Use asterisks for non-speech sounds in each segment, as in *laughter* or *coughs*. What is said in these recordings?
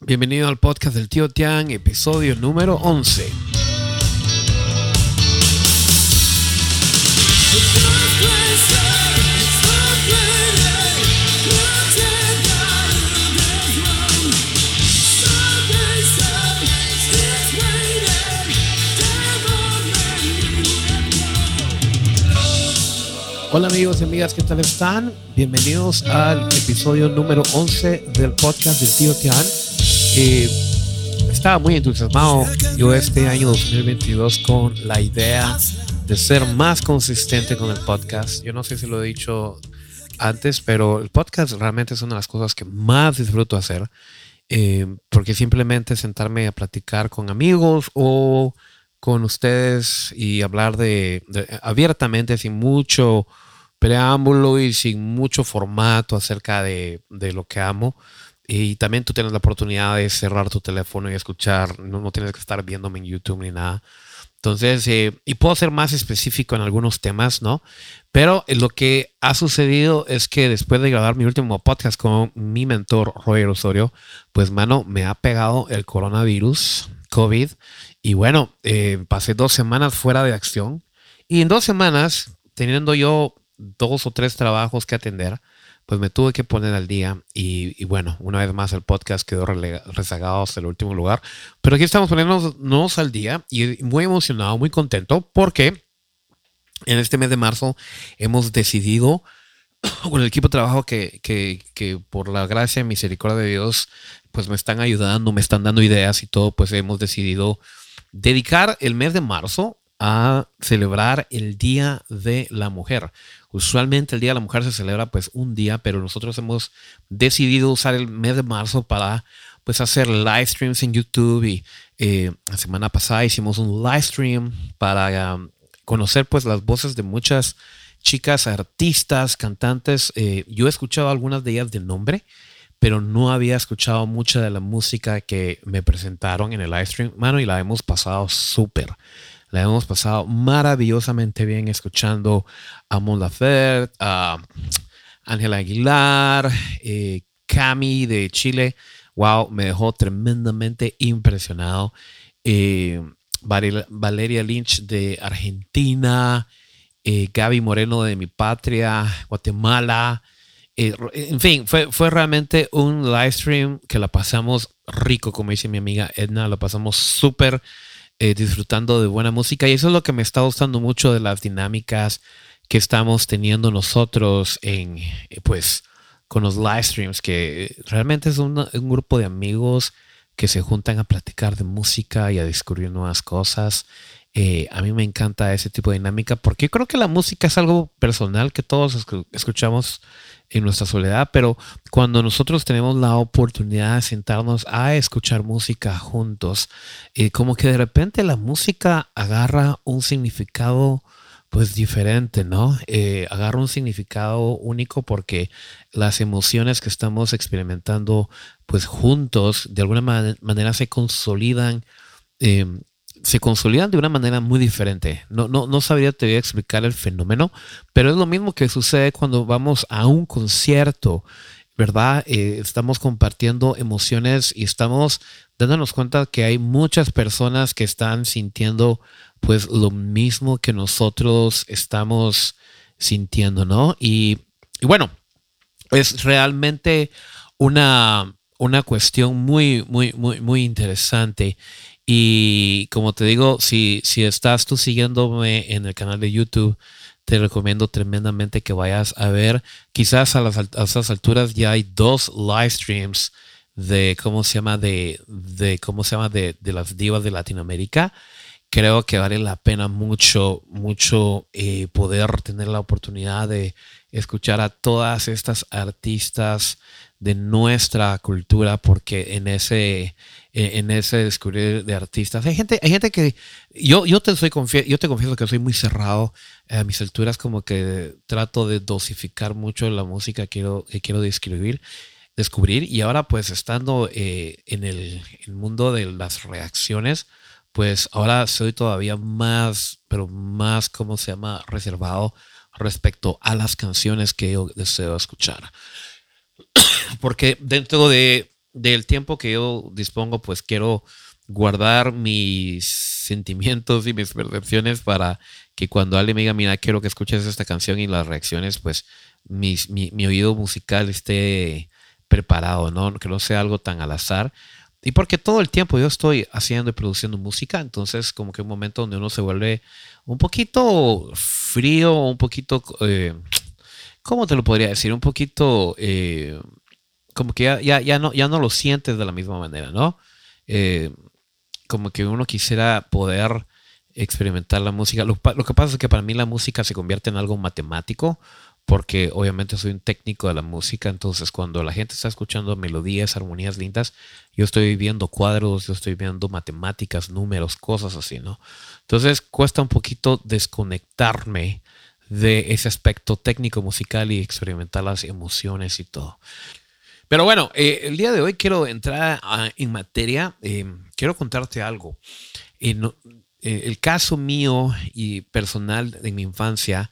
Bienvenido al podcast del tío Tian, episodio número 11. Hola amigos y amigas, ¿qué tal están? Bienvenidos al episodio número 11 del podcast del tío Tian. Eh, estaba muy entusiasmado yo este año 2022 con la idea de ser más consistente con el podcast. Yo no sé si lo he dicho antes, pero el podcast realmente es una de las cosas que más disfruto hacer. Eh, porque simplemente sentarme a platicar con amigos o con ustedes y hablar de, abiertamente, sin mucho preámbulo y sin mucho formato acerca de, lo que amo. Y también tú tienes la oportunidad de cerrar tu teléfono y escuchar, no, no tienes que estar viéndome en YouTube ni nada. Entonces, eh, y puedo ser más específico en algunos temas, ¿no? Pero lo que ha sucedido es que después de grabar mi último podcast con mi mentor, Roger Osorio, pues, mano, me ha pegado el coronavirus, COVID. Y bueno, eh, pasé dos semanas fuera de acción. Y en dos semanas, teniendo yo dos o tres trabajos que atender, pues me tuve que poner al día y, bueno, una vez más el podcast quedó rezagado hasta el último lugar, pero aquí estamos poniéndonos al día y muy emocionado, muy contento porque en este mes de marzo hemos decidido *coughs* con el equipo de trabajo que, que, que por la gracia y misericordia de Dios pues me están ayudando, me están dando ideas y todo, pues hemos decidido dedicar el mes de marzo a celebrar el Día de la Mujer. Usualmente el Día de la Mujer se celebra pues un día, pero nosotros hemos decidido usar el mes de marzo para pues hacer live streams en YouTube y eh, la semana pasada hicimos un live stream para um, conocer pues las voces de muchas chicas artistas, cantantes. Eh, yo he escuchado algunas de ellas de nombre, pero no había escuchado mucha de la música que me presentaron en el live stream, mano, y la hemos pasado súper. La hemos pasado maravillosamente bien escuchando a Mon Laferte, a Ángela Aguilar, eh, Cami de Chile. Wow, me dejó tremendamente impresionado. Eh, Valeria Lynch de Argentina, eh, Gaby Moreno de mi patria, Guatemala. en fin, fue, fue realmente un live stream que la pasamos rico, como dice mi amiga Edna, lo pasamos súper eh, disfrutando de buena música. Y eso es lo que me está gustando mucho de las dinámicas que estamos teniendo nosotros en, eh, pues, con los live streams, que realmente es un grupo de amigos que se juntan a platicar de música y a descubrir nuevas cosas. Eh, a mí me encanta ese tipo de dinámica porque creo que la música es algo personal que todos escuchamos en nuestra soledad, pero cuando nosotros tenemos la oportunidad de sentarnos a escuchar música juntos, eh, como que de repente la música agarra un significado pues diferente, ¿no? Eh, agarra un significado único porque las emociones que estamos experimentando pues juntos de alguna manera se consolidan em, se consolidan de una manera muy diferente. No, no, no sabría te voy a explicar el fenómeno, pero es lo mismo que sucede cuando vamos a un concierto, ¿verdad? Eh, estamos compartiendo emociones y estamos dándonos cuenta que hay muchas personas que están sintiendo pues lo mismo que nosotros estamos sintiendo, ¿no? Y, y bueno, es realmente una, una cuestión muy, muy, muy, muy interesante. Y como te digo, si, si estás tú siguiéndome en el canal de YouTube, te recomiendo tremendamente que vayas a ver. Quizás a, las, a esas alturas ya hay dos live streams de cómo se llama de, de cómo se llama de, de, las divas de Latinoamérica. Creo que vale la pena mucho, mucho eh, poder tener la oportunidad de escuchar a todas estas artistas de nuestra cultura, porque en ese en ese descubrir de artistas. Hay gente, hay gente que yo, yo te soy yo te confieso que soy muy cerrado a mis alturas, como que trato de dosificar mucho la música que quiero, que quiero describir, descubrir. Y ahora, pues, estando eh, en el, mundo de las reacciones, pues ahora soy todavía más, pero más, ¿cómo se llama? Reservado respecto a las canciones que yo deseo escuchar. *clears throat* Porque dentro de del tiempo que yo dispongo, pues quiero guardar mis sentimientos y mis percepciones para que cuando alguien me diga, mira, quiero que escuches esta canción y las reacciones, pues mi, mi, oído musical esté preparado, ¿no? Que no sea algo tan al azar. Y porque todo el tiempo yo estoy haciendo y produciendo música, entonces como que un momento donde uno se vuelve un poquito frío, un poquito, eh, ¿cómo te lo podría decir? Un poquito, eh, como que ya, ya, no, ya no lo sientes de la misma manera, ¿no? Eh, como que uno quisiera poder experimentar la música. Lo, que pasa es que para mí la música se convierte en algo matemático, porque obviamente soy un técnico de la música, entonces cuando la gente está escuchando melodías, armonías lindas, yo estoy viendo cuadros, yo estoy viendo matemáticas, números, cosas así, ¿no? Entonces cuesta un poquito desconectarme de ese aspecto técnico musical y experimentar las emociones y todo. Pero bueno, eh, el día de hoy quiero entrar en materia. Eh, quiero contarte algo. Eh, el caso mío y personal de mi infancia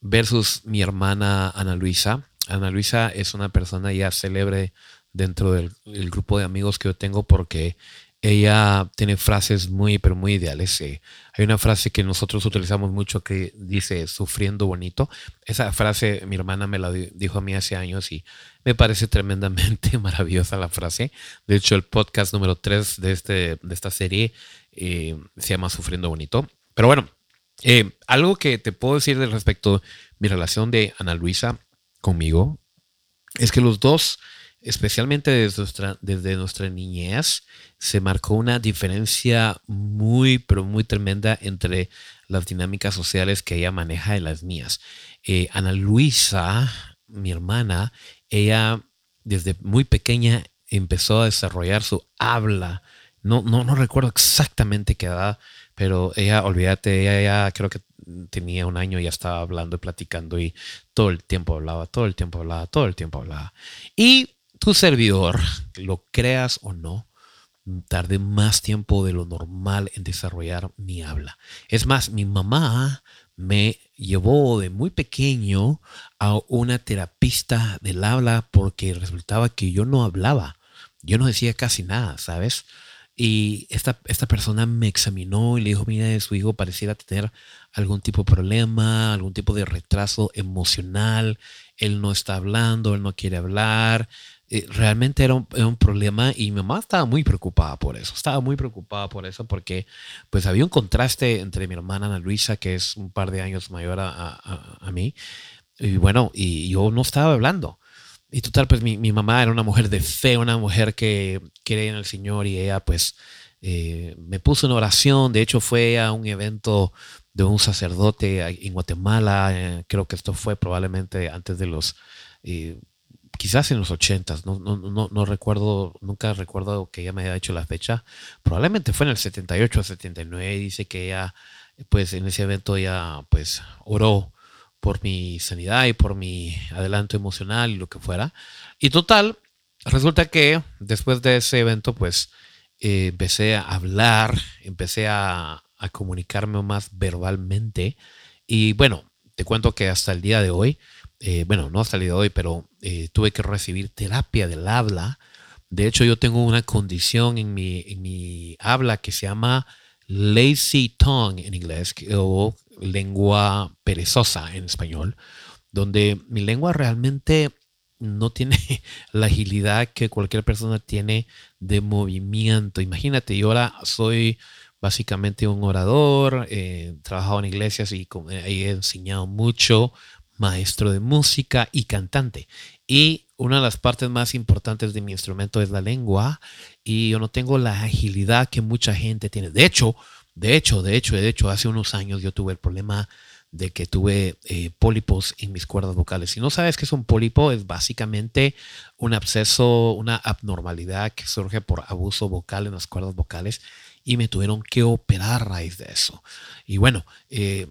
versus mi hermana Ana Luisa. Ana Luisa es una persona ya célebre dentro del, grupo de amigos que yo tengo porque ella tiene frases muy, pero muy ideales. hay una frase que nosotros utilizamos mucho que dice sufriendo bonito. Esa frase mi hermana me la dijo a mí hace años y me parece tremendamente *laughs* maravillosa la frase. De hecho, el podcast número 3 de, este, de esta serie eh, se llama Sufriendo Bonito. Pero bueno, eh, algo que te puedo decir respecto a mi relación de Ana Luisa conmigo es que los dos, especialmente desde nuestra, desde nuestra niñez, se marcó una diferencia muy, pero muy tremenda entre las dinámicas sociales que ella maneja y las mías. Eh, Ana Luisa, mi hermana, ella desde muy pequeña empezó a desarrollar su habla. No, no, no recuerdo exactamente qué edad, pero ella, olvídate, ella ya creo que tenía un año y ya estaba hablando y platicando y todo el tiempo hablaba, todo el tiempo hablaba, todo el tiempo hablaba. Y tu servidor, lo creas o no, tardé más tiempo de lo normal en desarrollar mi habla. Es más, mi mamá me llevó de muy pequeño a una terapista del habla porque resultaba que yo no hablaba. Yo no decía casi nada, ¿sabes? Y esta, esta persona me examinó y le dijo, mira, su hijo pareciera tener algún tipo de problema, algún tipo de retraso emocional, él no está hablando, él no quiere hablar, eh, realmente era un, problema y mi mamá estaba muy preocupada por eso, estaba muy preocupada por eso porque pues había un contraste entre mi hermana Ana Luisa, que es un par de años mayor a, mí, y bueno, y yo no estaba hablando. Y total, pues mi, mamá era una mujer de fe, una mujer que creía en el Señor y ella pues eh, me puso en oración, de hecho fue a un evento de un sacerdote en Guatemala, eh, creo que esto fue probablemente antes de los quizás en los ochentas, no, no, no, no, recuerdo, nunca recuerdo que ella me haya hecho la fecha, probablemente fue en el 78 o 79, dice que ella, pues en ese evento ya, pues oró por mi sanidad y por mi adelanto emocional y lo que fuera. Y total, resulta que después de ese evento, pues eh, empecé a hablar, empecé a comunicarme más verbalmente y bueno, te cuento que hasta el día de hoy, eh, bueno, no ha salido hoy, pero eh, tuve que recibir terapia del habla. De hecho, yo tengo una condición en mi, en mi habla que se llama lazy tongue en inglés o lengua perezosa en español, donde mi lengua realmente no tiene *laughs* la agilidad que cualquier persona tiene de movimiento. Imagínate, yo ahora soy básicamente un orador, he eh, trabajado en iglesias y he enseñado mucho, maestro de música y cantante. Y una de las partes más importantes de mi instrumento es la lengua y yo no tengo la agilidad que mucha gente tiene. De hecho, de hecho, de hecho, de hecho, hace unos años yo tuve el problema de que tuve eh, pólipos en mis cuerdas vocales. Si no sabes qué es un pólipo, es básicamente un absceso, una abnormalidad que surge por abuso vocal en las cuerdas vocales y me tuvieron que operar a raíz de eso. Y bueno, eh,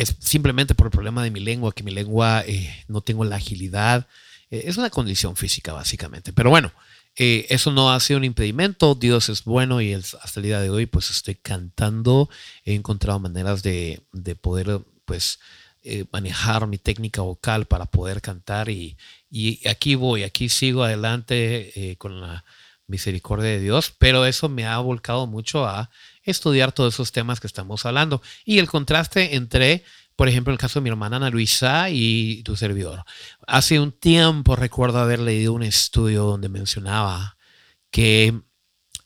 es simplemente por el problema de mi lengua, que mi lengua eh, no tengo la agilidad. Eh, es una condición física, básicamente. Pero bueno, eh, eso no ha sido un impedimento. Dios es bueno y hasta el día de hoy, pues estoy cantando. He encontrado maneras de, poder, pues, manejar mi técnica vocal para poder cantar. Y, y, aquí voy, aquí sigo adelante con la misericordia de Dios, pero eso me ha volcado mucho a estudiar todos esos temas que estamos hablando. Y el contraste entre, por ejemplo, el caso de mi hermana Ana Luisa y tu servidor. Hace un tiempo recuerdo haber leído un estudio donde mencionaba que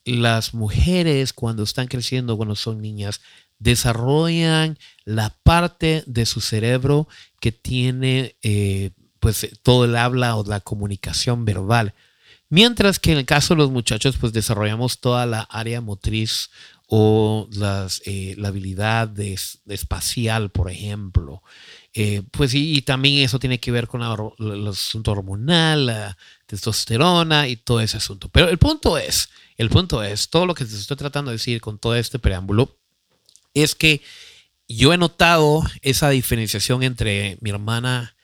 las mujeres cuando están creciendo, cuando son niñas, desarrollan la parte de su cerebro que tiene eh, pues todo el habla o la comunicación verbal. Mientras que en el caso de los muchachos, pues desarrollamos toda la área motriz o las, eh, la habilidad de, espacial, por ejemplo. Eh, pues y, también eso tiene que ver con el asunto hormonal, la testosterona y todo ese asunto. Pero el punto es, el punto es, todo lo que te estoy tratando de decir con todo este preámbulo, es que yo he notado esa diferenciación entre mi hermana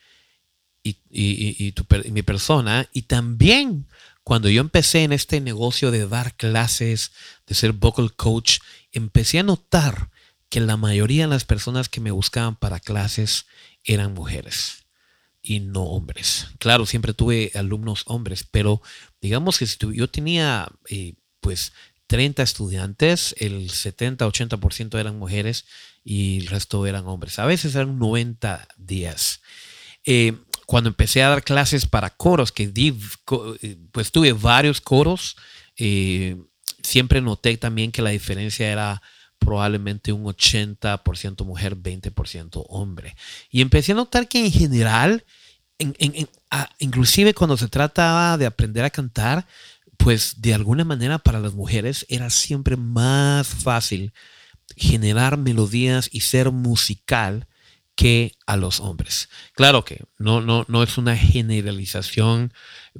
y, y, mi persona y también cuando yo empecé en este negocio de dar clases, de ser vocal coach, empecé a notar que la mayoría de las personas que me buscaban para clases eran mujeres y no hombres. Claro, siempre tuve alumnos hombres, pero digamos que si yo tenía eh, pues 30 estudiantes, el 70-80% eran mujeres y el resto eran hombres. A veces eran 90 días. Eh, cuando empecé a dar clases para coros, que di, eh, pues tuve varios coros, eh, siempre noté también que la diferencia era probablemente un 80% mujer, 20% hombre. Y empecé a notar que en general, inclusive cuando se trataba de aprender a cantar, pues de alguna manera para las mujeres era siempre más fácil generar melodías y ser musical que a los hombres. Claro que no, no, no es una generalización,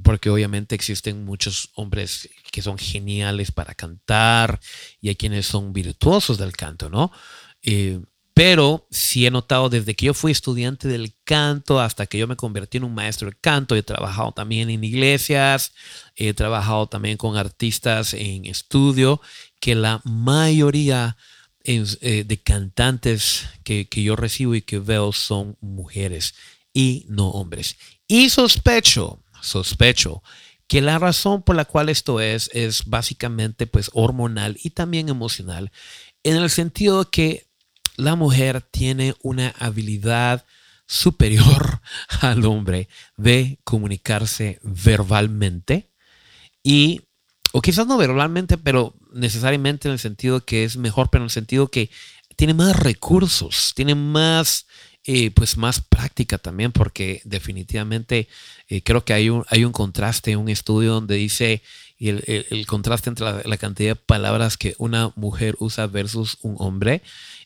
porque obviamente existen muchos hombres que son geniales para cantar y hay quienes son virtuosos del canto, ¿no? Eh, pero sí he notado desde que yo fui estudiante del canto hasta que yo me convertí en un maestro de canto, he trabajado también en iglesias, he trabajado también con artistas en estudio, que la mayoría eh, de cantantes que, que yo recibo y que veo son mujeres y no hombres. Y sospecho, sospecho que la razón por la cual esto es es básicamente pues hormonal y también emocional en el sentido que la mujer tiene una habilidad superior *laughs* al hombre de comunicarse verbalmente y o quizás no verbalmente, pero necesariamente en el sentido que es mejor, pero en el sentido que tiene más recursos, tiene más, eh, pues más práctica también, porque definitivamente eh, creo que hay un, hay un contraste, un estudio donde dice el, el, contraste entre la, cantidad de palabras que una mujer usa versus un hombre.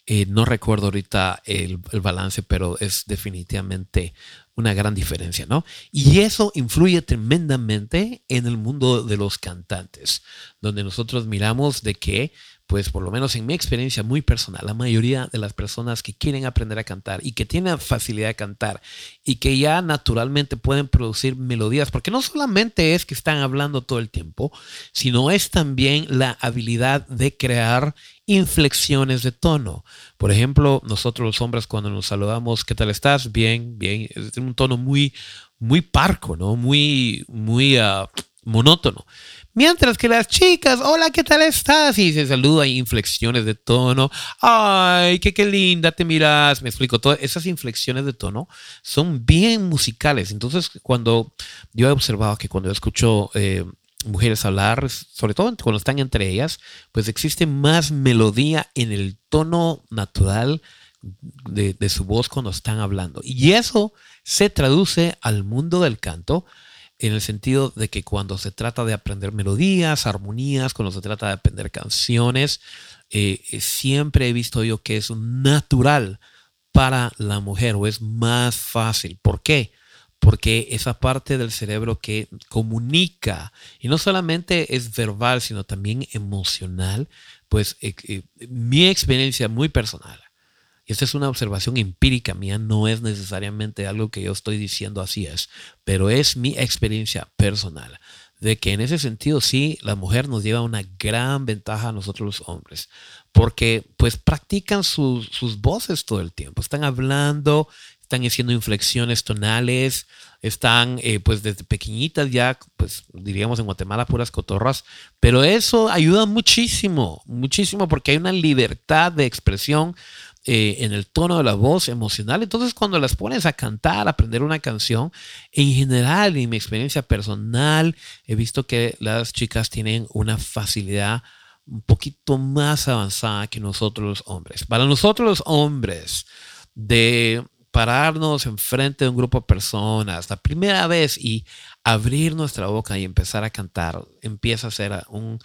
Eh, no recuerdo ahorita el, el, balance, pero es definitivamente una gran diferencia, ¿no? Y eso influye tremendamente en el mundo de los cantantes, donde nosotros miramos de que pues por lo menos en mi experiencia muy personal, la mayoría de las personas que quieren aprender a cantar y que tienen facilidad de cantar y que ya naturalmente pueden producir melodías, porque no solamente es que están hablando todo el tiempo, sino es también la habilidad de crear inflexiones de tono. Por ejemplo, nosotros los hombres cuando nos saludamos, ¿qué tal estás? Bien, bien, es un tono muy, muy parco, ¿no? Muy, muy uh, monótono. Mientras que las chicas, hola, ¿qué tal estás? Y se saluda, inflexiones de tono. Ay, qué, qué linda te miras. Me explico, todas esas inflexiones de tono son bien musicales. Entonces, cuando yo he observado que cuando escucho eh, mujeres hablar, sobre todo cuando están entre ellas, pues existe más melodía en el tono natural de su voz cuando están hablando. Y eso se traduce al mundo del canto en el sentido de que cuando se trata de aprender melodías, armonías, cuando se trata de aprender canciones, eh, eh, siempre he visto yo que es natural para la mujer o es más fácil. ¿Por qué? Porque esa parte del cerebro que comunica, y no solamente es verbal, sino también emocional, pues eh, mi experiencia muy personal y esta es una observación empírica mía, no es necesariamente algo que yo estoy diciendo así es, pero es mi experiencia personal de que en ese sentido sí, la mujer nos lleva una gran ventaja a nosotros los hombres, porque pues practican sus voces todo el tiempo, están hablando, están haciendo inflexiones tonales, están eh, pues desde pequeñitas ya, pues diríamos en Guatemala puras cotorras, pero eso ayuda muchísimo, muchísimo porque hay una libertad de expresión eh, en el tono de la voz emocional. Entonces, cuando las pones a cantar, a aprender una canción, en general, en mi experiencia personal, he visto que las chicas tienen una facilidad un poquito más avanzada que nosotros los hombres. Para nosotros los hombres, de pararnos enfrente de un grupo de personas la primera vez y abrir nuestra boca y empezar a cantar, empieza a ser un,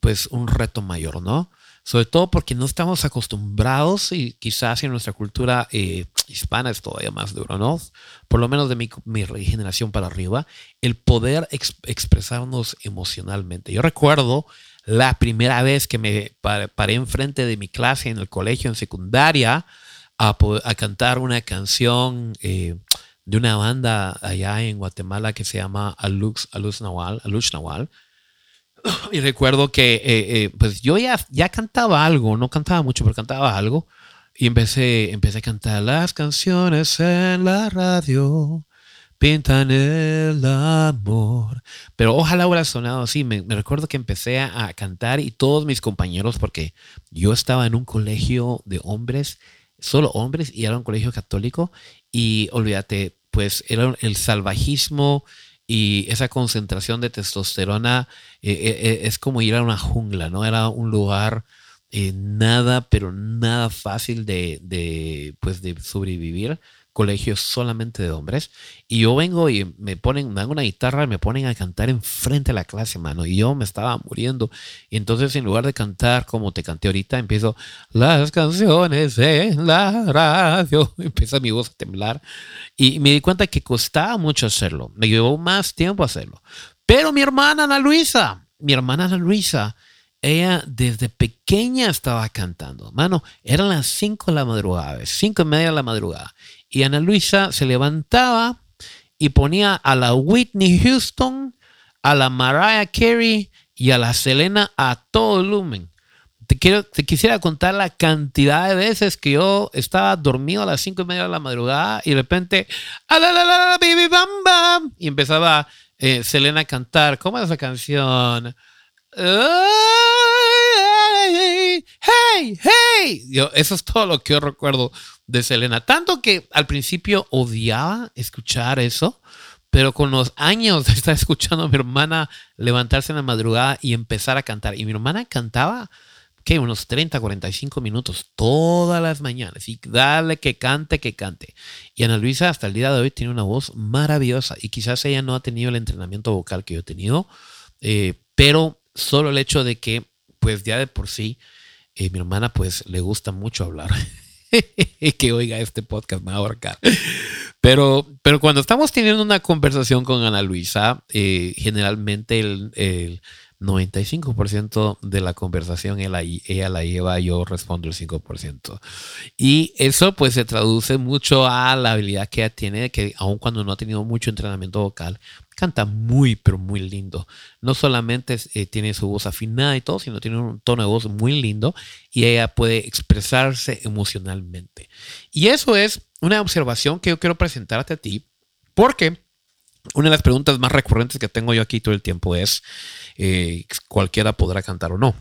pues, un reto mayor, ¿no? Sobre todo porque no estamos acostumbrados y quizás en nuestra cultura eh, hispana es todavía más duro, ¿no? Por lo menos de mi, mi generación para arriba, el poder expresarnos emocionalmente. Yo recuerdo la primera vez que me paré enfrente de mi clase en el colegio, en secundaria, a, a cantar una canción eh, de una banda allá en Guatemala que se llama Alux, Alux Nawal, Alux Nawal y recuerdo que eh, eh, pues yo ya, ya cantaba algo, no cantaba mucho, pero cantaba algo. Y empecé, empecé a cantar las canciones en la radio, pintan el amor. Pero ojalá hubiera sonado así. Me, recuerdo que empecé a, cantar y todos mis compañeros, porque yo estaba en un colegio de hombres, solo hombres, y era un colegio católico. Y olvídate, pues era el salvajismo y esa concentración de testosterona eh, eh, eh, es como ir a una jungla, ¿no? Era un lugar nada, pero nada fácil de, de, pues de sobrevivir colegio solamente de hombres. Y yo vengo y me ponen, me dan una guitarra y me ponen a cantar enfrente de la clase, mano. Y yo me estaba muriendo. Y entonces, en lugar de cantar como te canté ahorita, empiezo las canciones en la radio. *laughs* Empieza mi voz a temblar. Y me di cuenta que costaba mucho hacerlo. Me llevó más tiempo hacerlo. Pero mi hermana Ana Luisa, mi hermana Ana Luisa, ella desde pequeña estaba cantando. Mano, eran las 5 de la madrugada, 5 y media de la madrugada. Y Ana Luisa se levantaba y ponía a la Whitney Houston, a la Mariah Carey y a la Selena a todo volumen. Te, quiero, te quisiera contar la cantidad de veces que yo estaba dormido a las cinco y media de la madrugada y de repente, la, baby, bam, bam! y empezaba eh, Selena a cantar. ¿Cómo es esa canción? Hey, hey. Yo, eso es todo lo que yo recuerdo de Selena. Tanto que al principio odiaba escuchar eso, pero con los años de estar escuchando a mi hermana levantarse en la madrugada y empezar a cantar. Y mi hermana cantaba, ¿qué? Unos 30, 45 minutos todas las mañanas. Y dale que cante, que cante. Y Ana Luisa hasta el día de hoy tiene una voz maravillosa. Y quizás ella no ha tenido el entrenamiento vocal que yo he tenido, eh, pero solo el hecho de que, pues ya de por sí, eh, mi hermana pues le gusta mucho hablar. *laughs* que oiga este podcast me ahorcar. Pero, pero cuando estamos teniendo una conversación con Ana Luisa, eh, generalmente el, el 95% de la conversación ella, ella, la lleva, yo respondo el 5%. Y eso pues se traduce mucho a la habilidad que ella tiene, que aun cuando no ha tenido mucho entrenamiento vocal, canta muy, pero muy lindo. No solamente eh, tiene su voz afinada y todo, sino tiene un tono de voz muy lindo y ella puede expresarse emocionalmente. Y eso es una observación que yo quiero presentarte a ti, porque una de las preguntas más recurrentes que tengo yo aquí todo el tiempo es, eh, ¿cualquiera podrá cantar o no?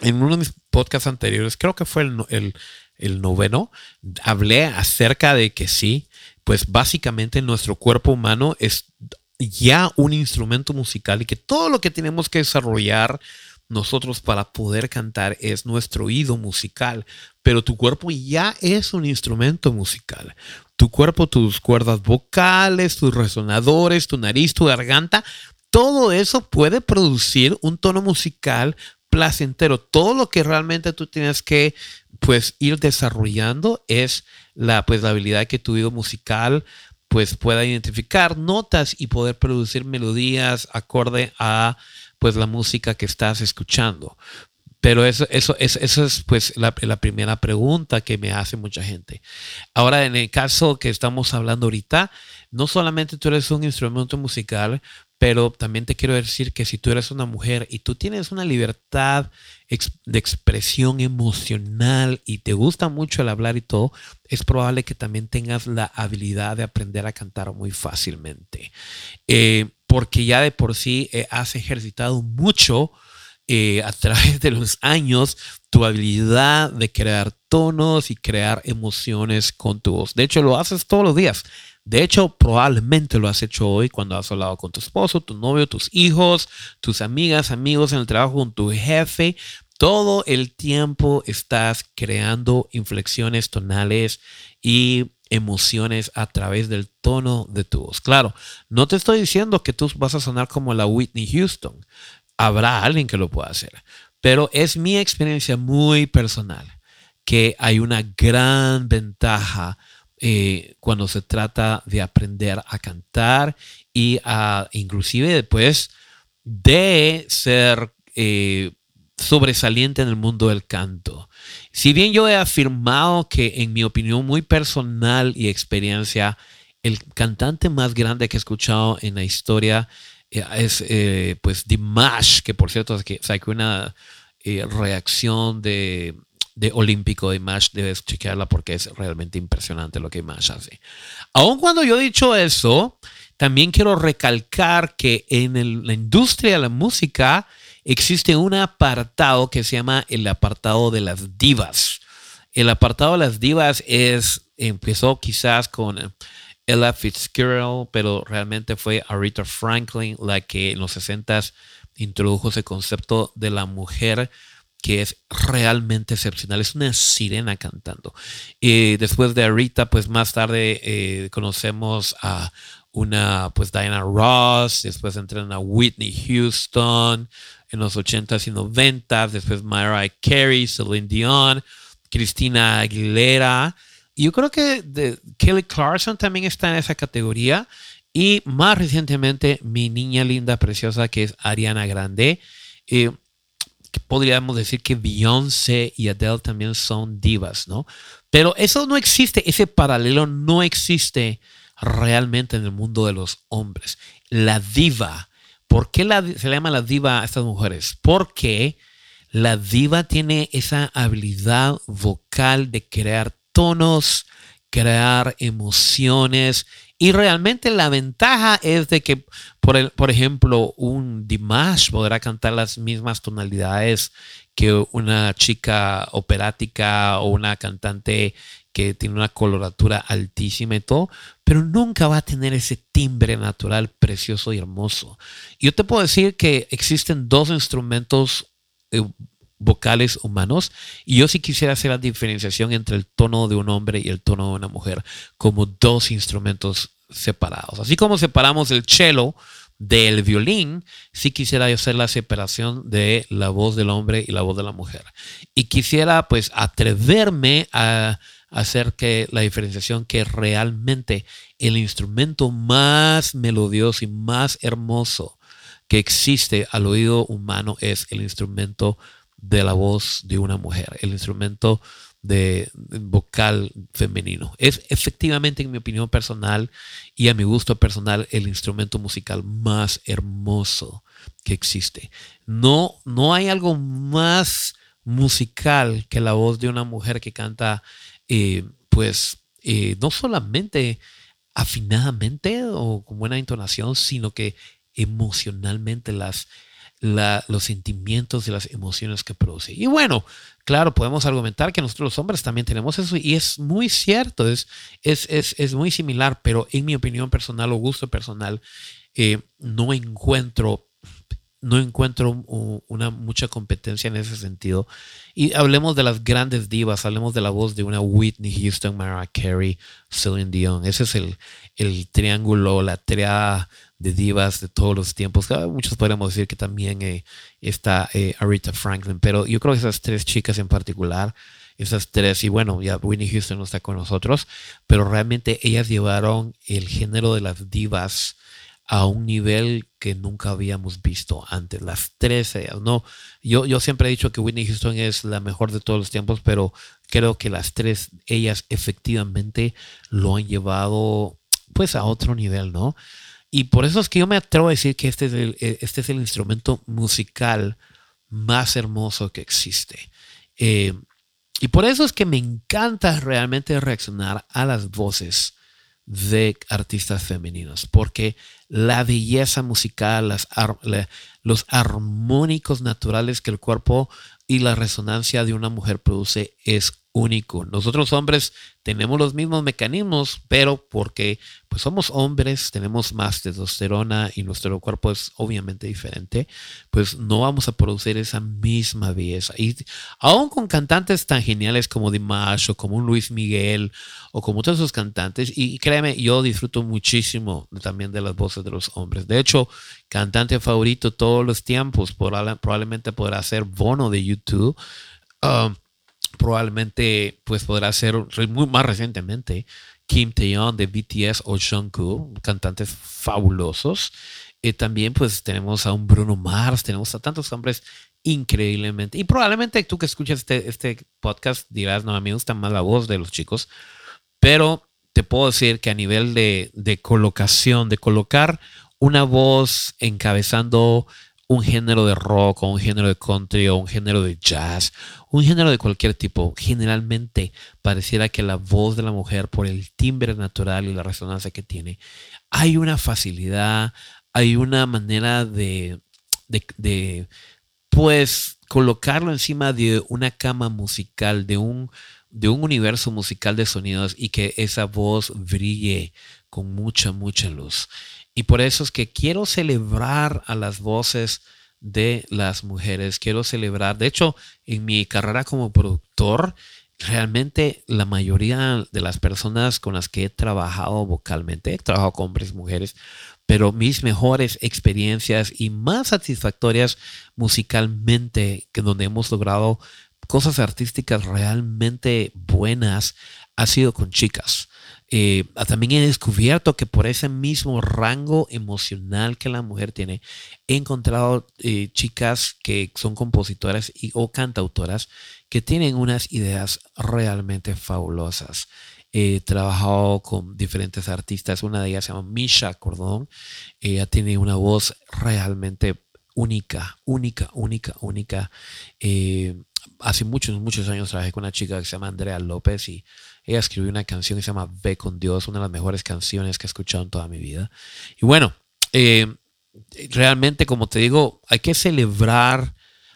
En uno de mis podcasts anteriores, creo que fue el, el, el noveno, hablé acerca de que sí, pues básicamente nuestro cuerpo humano es ya un instrumento musical y que todo lo que tenemos que desarrollar nosotros para poder cantar es nuestro oído musical, pero tu cuerpo ya es un instrumento musical. Tu cuerpo, tus cuerdas vocales, tus resonadores, tu nariz, tu garganta, todo eso puede producir un tono musical placentero. Todo lo que realmente tú tienes que pues ir desarrollando es la pues la habilidad que tu oído musical pues pueda identificar notas y poder producir melodías acorde a pues la música que estás escuchando. Pero eso, eso, eso, es pues la, la, primera pregunta que me hace mucha gente. Ahora, en el caso que estamos hablando ahorita, no solamente tú eres un instrumento musical, pero también te quiero decir que si tú eres una mujer y tú tienes una libertad de expresión emocional y te gusta mucho el hablar y todo, es probable que también tengas la habilidad de aprender a cantar muy fácilmente. Eh, porque ya de por sí eh, has ejercitado mucho eh, a través de los años tu habilidad de crear tonos y crear emociones con tu voz. De hecho, lo haces todos los días. De hecho, probablemente lo has hecho hoy cuando has hablado con tu esposo, tu novio, tus hijos, tus amigas, amigos en el trabajo, con tu jefe. Todo el tiempo estás creando inflexiones tonales y emociones a través del tono de tu voz. Claro, no te estoy diciendo que tú vas a sonar como la Whitney Houston. Habrá alguien que lo pueda hacer. Pero es mi experiencia muy personal que hay una gran ventaja eh, cuando se trata de aprender a cantar y a inclusive después de ser eh, sobresaliente en el mundo del canto. Si bien yo he afirmado que en mi opinión muy personal y experiencia, el cantante más grande que he escuchado en la historia eh, es pues Dimash, que por cierto sacó una reacción de de olímpico de Mash, debes chequearla porque es realmente impresionante lo que Mash hace. Aun cuando yo he dicho eso, también quiero recalcar que en la industria de la música existe un apartado que se llama el apartado de las divas. El apartado de las divas es, empezó quizás con Ella Fitzgerald, pero realmente fue Aretha Franklin la que en los 60 introdujo ese concepto de la mujer que es realmente excepcional. Es una sirena cantando. Y después de Rita, pues más tarde eh, conocemos a una, pues Diana Ross, después entran a Whitney Houston en los 80s y 90s, después Mariah Carey, Celine Dion, Cristina Aguilera. Yo creo que Kelly Clarkson también está en esa categoría. Y más recientemente, mi niña linda, preciosa, que es Ariana Grande. Eh, podríamos decir que Beyoncé y Adele también son divas, ¿no? Pero eso no existe, ese paralelo no existe realmente en el mundo de los hombres. La diva, ¿por qué se le llama la diva a estas mujeres? Porque la diva tiene esa habilidad vocal de crear tonos, crear emociones y realmente la ventaja es de que, por, el, por ejemplo, un Dimash podrá cantar las mismas tonalidades que una chica operática o una cantante que tiene una coloratura altísima y todo, pero nunca va a tener ese timbre natural precioso y hermoso. Yo te puedo decir que existen dos instrumentos eh, vocales humanos. Y yo sí quisiera hacer la diferenciación entre el tono de un hombre y el tono de una mujer como dos instrumentos separados. Así como separamos el cello del violín, sí quisiera hacer la separación de la voz del hombre y la voz de la mujer. Y quisiera pues atreverme a hacer que la diferenciación que realmente el instrumento más melodioso y más hermoso que existe al oído humano es el instrumento de la voz de una mujer, el instrumento de, vocal femenino. Es efectivamente, en mi opinión personal y a mi gusto personal, el instrumento musical más hermoso que existe. No, no hay algo más musical que la voz de una mujer que canta, eh, pues, eh, no solamente afinadamente o con buena entonación, sino que emocionalmente las los sentimientos y las emociones que produce. Y bueno, claro, podemos argumentar que nosotros los hombres también tenemos eso y es muy cierto, es, es, muy similar, pero en mi opinión personal o gusto personal, eh, no encuentro no encuentro una mucha competencia en ese sentido. Y hablemos de las grandes divas, hablemos de la voz de una Whitney Houston, Mariah Carey, Celine Dion. Ese es el, el triángulo, la triada de divas de todos los tiempos. Muchos podríamos decir que también eh, está eh, Aretha Franklin, pero yo creo que esas tres chicas en particular, esas tres, y bueno, ya Winnie Houston no está con nosotros, pero realmente ellas llevaron el género de las divas a un nivel que nunca habíamos visto antes. Las tres ellas, ¿no? Yo, yo siempre he dicho que Whitney Houston es la mejor de todos los tiempos, pero creo que las tres, ellas efectivamente lo han llevado pues a otro nivel, ¿no? Y por eso es que yo me atrevo a decir que este es el, eh, este es el instrumento musical más hermoso que existe. Eh, y por eso es que me encanta realmente reaccionar a las voces de artistas femeninos, porque la belleza musical, los armónicos naturales que el cuerpo y la resonancia de una mujer produce es único. Nosotros hombres tenemos los mismos mecanismos, pero porque pues somos hombres, tenemos más testosterona y nuestro cuerpo es obviamente diferente, pues no vamos a producir esa misma belleza. Y aún con cantantes tan geniales como Dimash o como Luis Miguel o como todos esos cantantes, y créeme, yo disfruto muchísimo también de las voces de los hombres. De hecho, cantante favorito todos los tiempos, probablemente podrá ser Bono de YouTube. Um, probablemente pues podrá ser muy más recientemente Kim Taeyeon de BTS o Jungkook, cantantes fabulosos. y también pues tenemos a un Bruno Mars, tenemos a tantos hombres increíblemente. Y probablemente tú que escuchas este, este podcast dirás, no, a mí me gusta más la voz de los chicos, pero te puedo decir que a nivel de, de colocación, de colocar una voz encabezando un género de rock o un género de country o un género de jazz, un género de cualquier tipo, generalmente pareciera que la voz de la mujer, por el timbre natural y la resonancia que tiene, hay una facilidad, hay una manera de, de, pues, colocarlo encima de una cama musical, de un, de un universo musical de sonidos y que esa voz brille con mucha, mucha luz. Y por eso es que quiero celebrar a las voces de las mujeres, quiero celebrar, de hecho, en mi carrera como productor, realmente la mayoría de las personas con las que he trabajado vocalmente, he trabajado con hombres y mujeres, pero mis mejores experiencias y más satisfactorias musicalmente, que donde hemos logrado cosas artísticas realmente buenas, ha sido con chicas. Eh, también he descubierto que por ese mismo rango emocional que la mujer tiene, he encontrado eh, chicas que son compositoras y, o cantautoras que tienen unas ideas realmente fabulosas. He trabajado con diferentes artistas, una de ellas se llama Misha Cordón, ella tiene una voz realmente única, única, única, única. Eh, hace muchos, muchos años trabajé con una chica que se llama Andrea López y ella escribió una canción que se llama Ve con Dios, una de las mejores canciones que he escuchado en toda mi vida. Y bueno, eh, realmente, como te digo, hay que celebrar,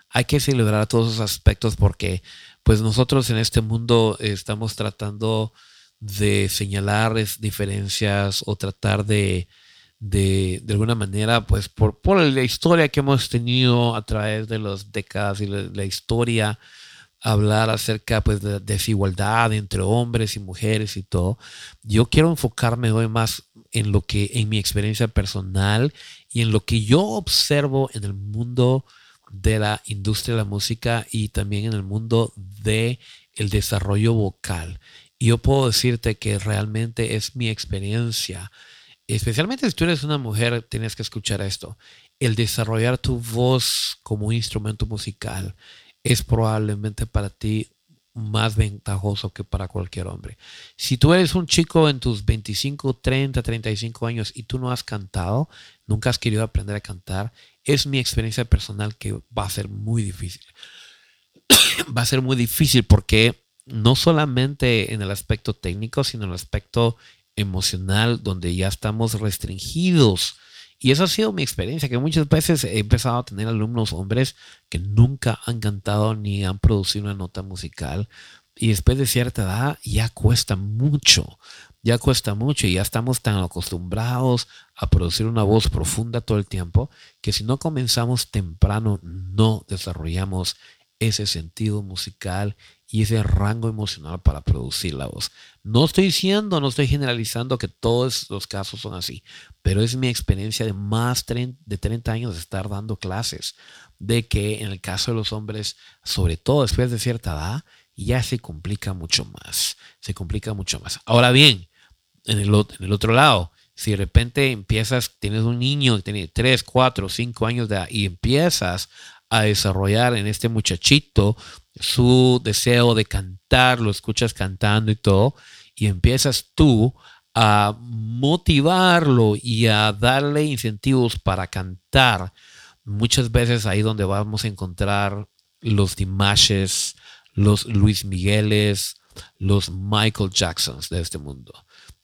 hay que celebrar todos esos aspectos porque pues nosotros en este mundo estamos tratando de señalar diferencias o tratar de, de, alguna manera, pues por, por, la historia que hemos tenido a través de las décadas y la historia hablar acerca pues, de desigualdad entre hombres y mujeres y todo. Yo quiero enfocarme hoy más en lo que, en mi experiencia personal y en lo que yo observo en el mundo de la industria de la música y también en el mundo de el desarrollo vocal. Y yo puedo decirte que realmente es mi experiencia, especialmente si tú eres una mujer, tienes que escuchar esto, el desarrollar tu voz como un instrumento musical, es probablemente para ti más ventajoso que para cualquier hombre. Si tú eres un chico en tus 25, 30, 35 años y tú no has cantado, nunca has querido aprender a cantar, es mi experiencia personal que va a ser muy difícil. *coughs* va a ser muy difícil porque no solamente en el aspecto técnico, sino en el aspecto emocional, donde ya estamos restringidos y esa ha sido mi experiencia, que muchas veces he empezado a tener alumnos hombres que nunca han cantado ni han producido una nota musical. Y después de cierta edad ya cuesta mucho, ya cuesta mucho y ya estamos tan acostumbrados a producir una voz profunda todo el tiempo que si no comenzamos temprano no desarrollamos ese sentido musical y ese rango emocional para producir la voz. No estoy diciendo, no estoy generalizando que todos los casos son así, pero es mi experiencia de más de 30 años de estar dando clases, de que en el caso de los hombres, sobre todo después de cierta edad, ya se complica mucho más, se complica mucho más. Ahora bien, en el, en el otro lado, si de repente empiezas, tienes un niño que tiene 3, 4, 5 años de edad y empiezas a desarrollar en este muchachito su deseo de cantar, lo escuchas cantando y todo, y empiezas tú a motivarlo y a darle incentivos para cantar, muchas veces ahí donde vamos a encontrar los Dimashes, los Luis Migueles, los Michael Jacksons de este mundo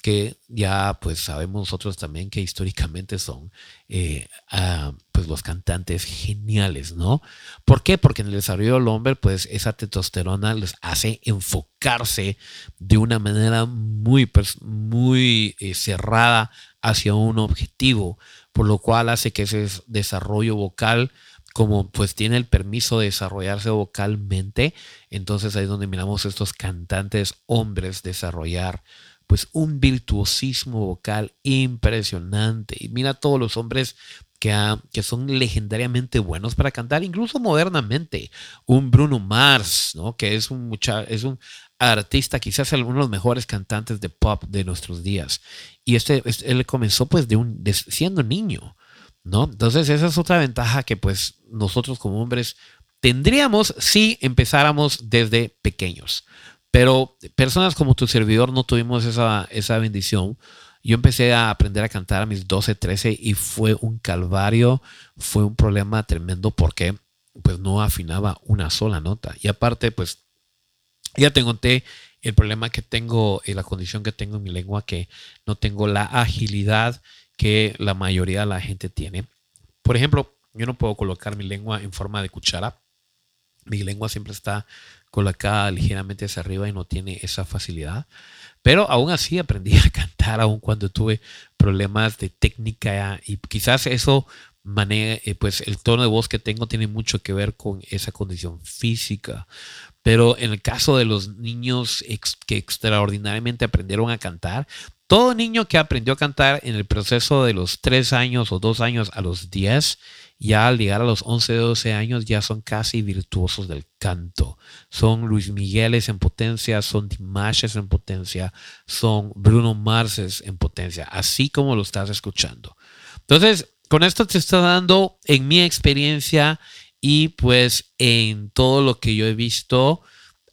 que ya pues sabemos nosotros también que históricamente son eh, ah, pues los cantantes geniales, ¿no? ¿Por qué? Porque en el desarrollo del hombre pues esa testosterona les hace enfocarse de una manera muy, muy eh, cerrada hacia un objetivo, por lo cual hace que ese desarrollo vocal como pues tiene el permiso de desarrollarse vocalmente, entonces ahí es donde miramos estos cantantes hombres desarrollar pues un virtuosismo vocal impresionante. Y mira todos los hombres que, que, son legendariamente buenos para cantar, incluso modernamente. Un Bruno Mars, ¿no? que es un, mucha, es un artista, quizás uno de los mejores cantantes de pop de nuestros días. Y este, él comenzó pues siendo niño. ¿no? Entonces esa es otra ventaja que pues nosotros como hombres tendríamos si empezáramos desde pequeños. Pero personas como tu servidor no tuvimos esa, esa bendición. Yo empecé a aprender a cantar a mis 12, 13 y fue un calvario, fue un problema tremendo porque pues no afinaba una sola nota. Y aparte, pues ya te conté el problema que tengo y la condición que tengo en mi lengua, que no tengo la agilidad que la mayoría de la gente tiene. Por ejemplo, yo no puedo colocar mi lengua en forma de cuchara. Mi lengua siempre está colocada ligeramente hacia arriba y no tiene esa facilidad. Pero aún así aprendí a cantar, aún cuando tuve problemas de técnica y quizás eso maneja, eh, pues el tono de voz que tengo tiene mucho que ver con esa condición física. Pero en el caso de los niños que extraordinariamente aprendieron a cantar, todo niño que aprendió a cantar en el proceso de los tres años o dos años a los 10 ya al llegar a los 11, 12 años ya son casi virtuosos del canto. Son Luis Migueles en potencia, son Dimashes en potencia, son Bruno Marses en potencia, así como lo estás escuchando. Entonces, con esto te está dando en mi experiencia y pues en todo lo que yo he visto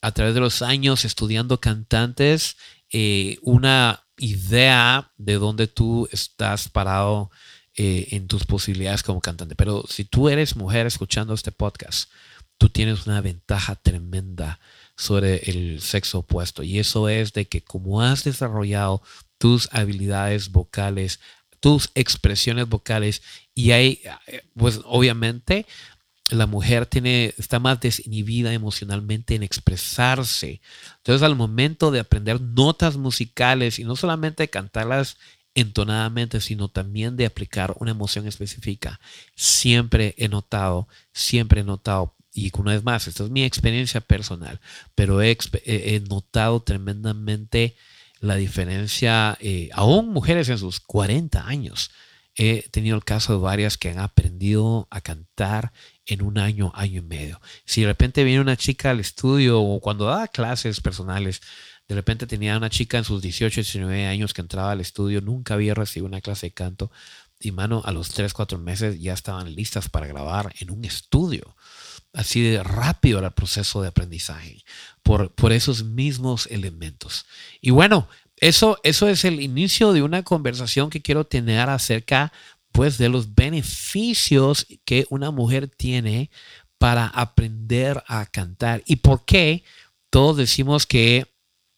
a través de los años estudiando cantantes, eh, una idea de dónde tú estás parado eh, en tus posibilidades como cantante. Pero si tú eres mujer escuchando este podcast, tú tienes una ventaja tremenda sobre el sexo opuesto. Y eso es de que como has desarrollado tus habilidades vocales, tus expresiones vocales, y hay, pues obviamente, la mujer tiene, está más desinhibida emocionalmente en expresarse. Entonces, al momento de aprender notas musicales y no solamente cantarlas entonadamente, sino también de aplicar una emoción específica. Siempre he notado, siempre he notado, y una vez más, esta es mi experiencia personal, pero he, notado tremendamente la diferencia, eh, aún mujeres en sus 40 años. He tenido el caso de varias que han aprendido a cantar en un año, año y medio. Si de repente viene una chica al estudio o cuando da clases personales, de repente tenía una chica en sus 18, 19 años que entraba al estudio, nunca había recibido una clase de canto y mano, a los 3, 4 meses ya estaban listas para grabar en un estudio. Así de rápido era el proceso de aprendizaje por, por esos mismos elementos. Y bueno, eso, eso es el inicio de una conversación que quiero tener acerca pues de los beneficios que una mujer tiene para aprender a cantar y por qué todos decimos que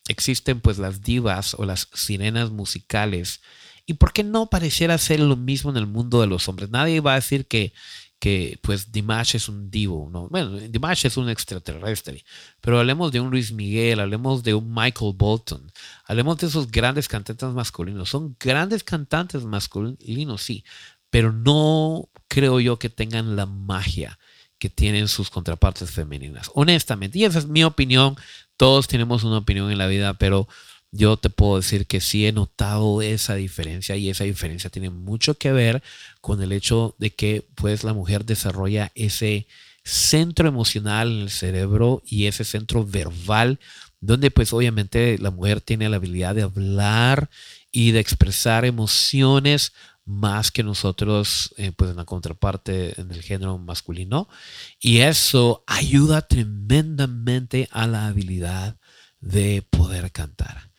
existen pues las divas o las sirenas musicales. ¿Y por qué no pareciera ser lo mismo en el mundo de los hombres? Nadie va a decir que, que pues Dimash es un divo, ¿no? Bueno, Dimash es un extraterrestre, pero hablemos de un Luis Miguel, hablemos de un Michael Bolton, hablemos de esos grandes cantantes masculinos. Son grandes cantantes masculinos, sí, pero no creo yo que tengan la magia que tienen sus contrapartes femeninas. Honestamente, y esa es mi opinión todos tenemos una opinión en la vida, pero yo te puedo decir que sí he notado esa diferencia y esa diferencia tiene mucho que ver con el hecho de que pues la mujer desarrolla ese centro emocional en el cerebro y ese centro verbal donde pues obviamente la mujer tiene la habilidad de hablar y de expresar emociones más que nosotros, eh, pues en la contraparte en el género masculino. Y eso ayuda tremendamente a la habilidad de poder cantar.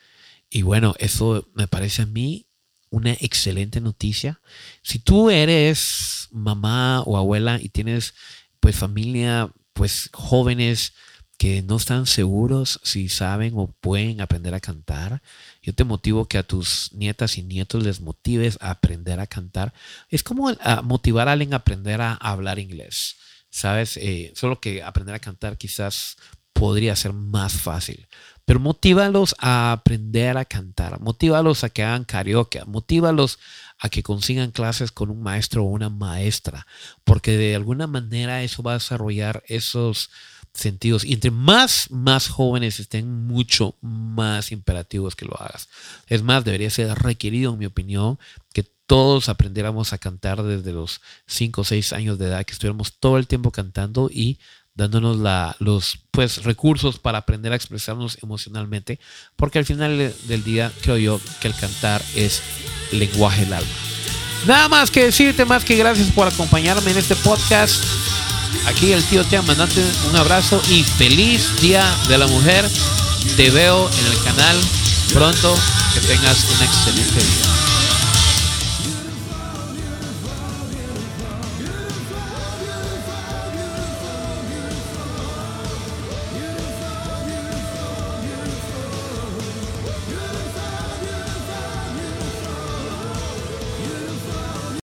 Y bueno, eso me parece a mí una excelente noticia. Si tú eres mamá o abuela y tienes pues familia, pues jóvenes que no están seguros si saben o pueden aprender a cantar, yo te motivo que a tus nietas y nietos les motives a aprender a cantar. Es como motivar a alguien a aprender a hablar inglés. ¿Sabes? Eh, solo que aprender a cantar quizás podría ser más fácil. Pero motívalos a aprender a cantar, motívalos a que hagan karaoke, motívalos a que consigan clases con un maestro o una maestra, porque de alguna manera eso va a desarrollar esos sentidos. Y entre más, más jóvenes estén, mucho más imperativos que lo hagas. Es más, debería ser requerido, en mi opinión, que todos aprendiéramos a cantar desde los 5 o 6 años de edad, que estuviéramos todo el tiempo cantando y dándonos la, los pues, recursos para aprender a expresarnos emocionalmente, porque al final del día creo yo que el cantar es lenguaje del alma. Nada más que decirte, más que gracias por acompañarme en este podcast. Aquí el tío te mandante un abrazo y feliz Día de la Mujer. Te veo en el canal pronto. Que tengas un excelente día.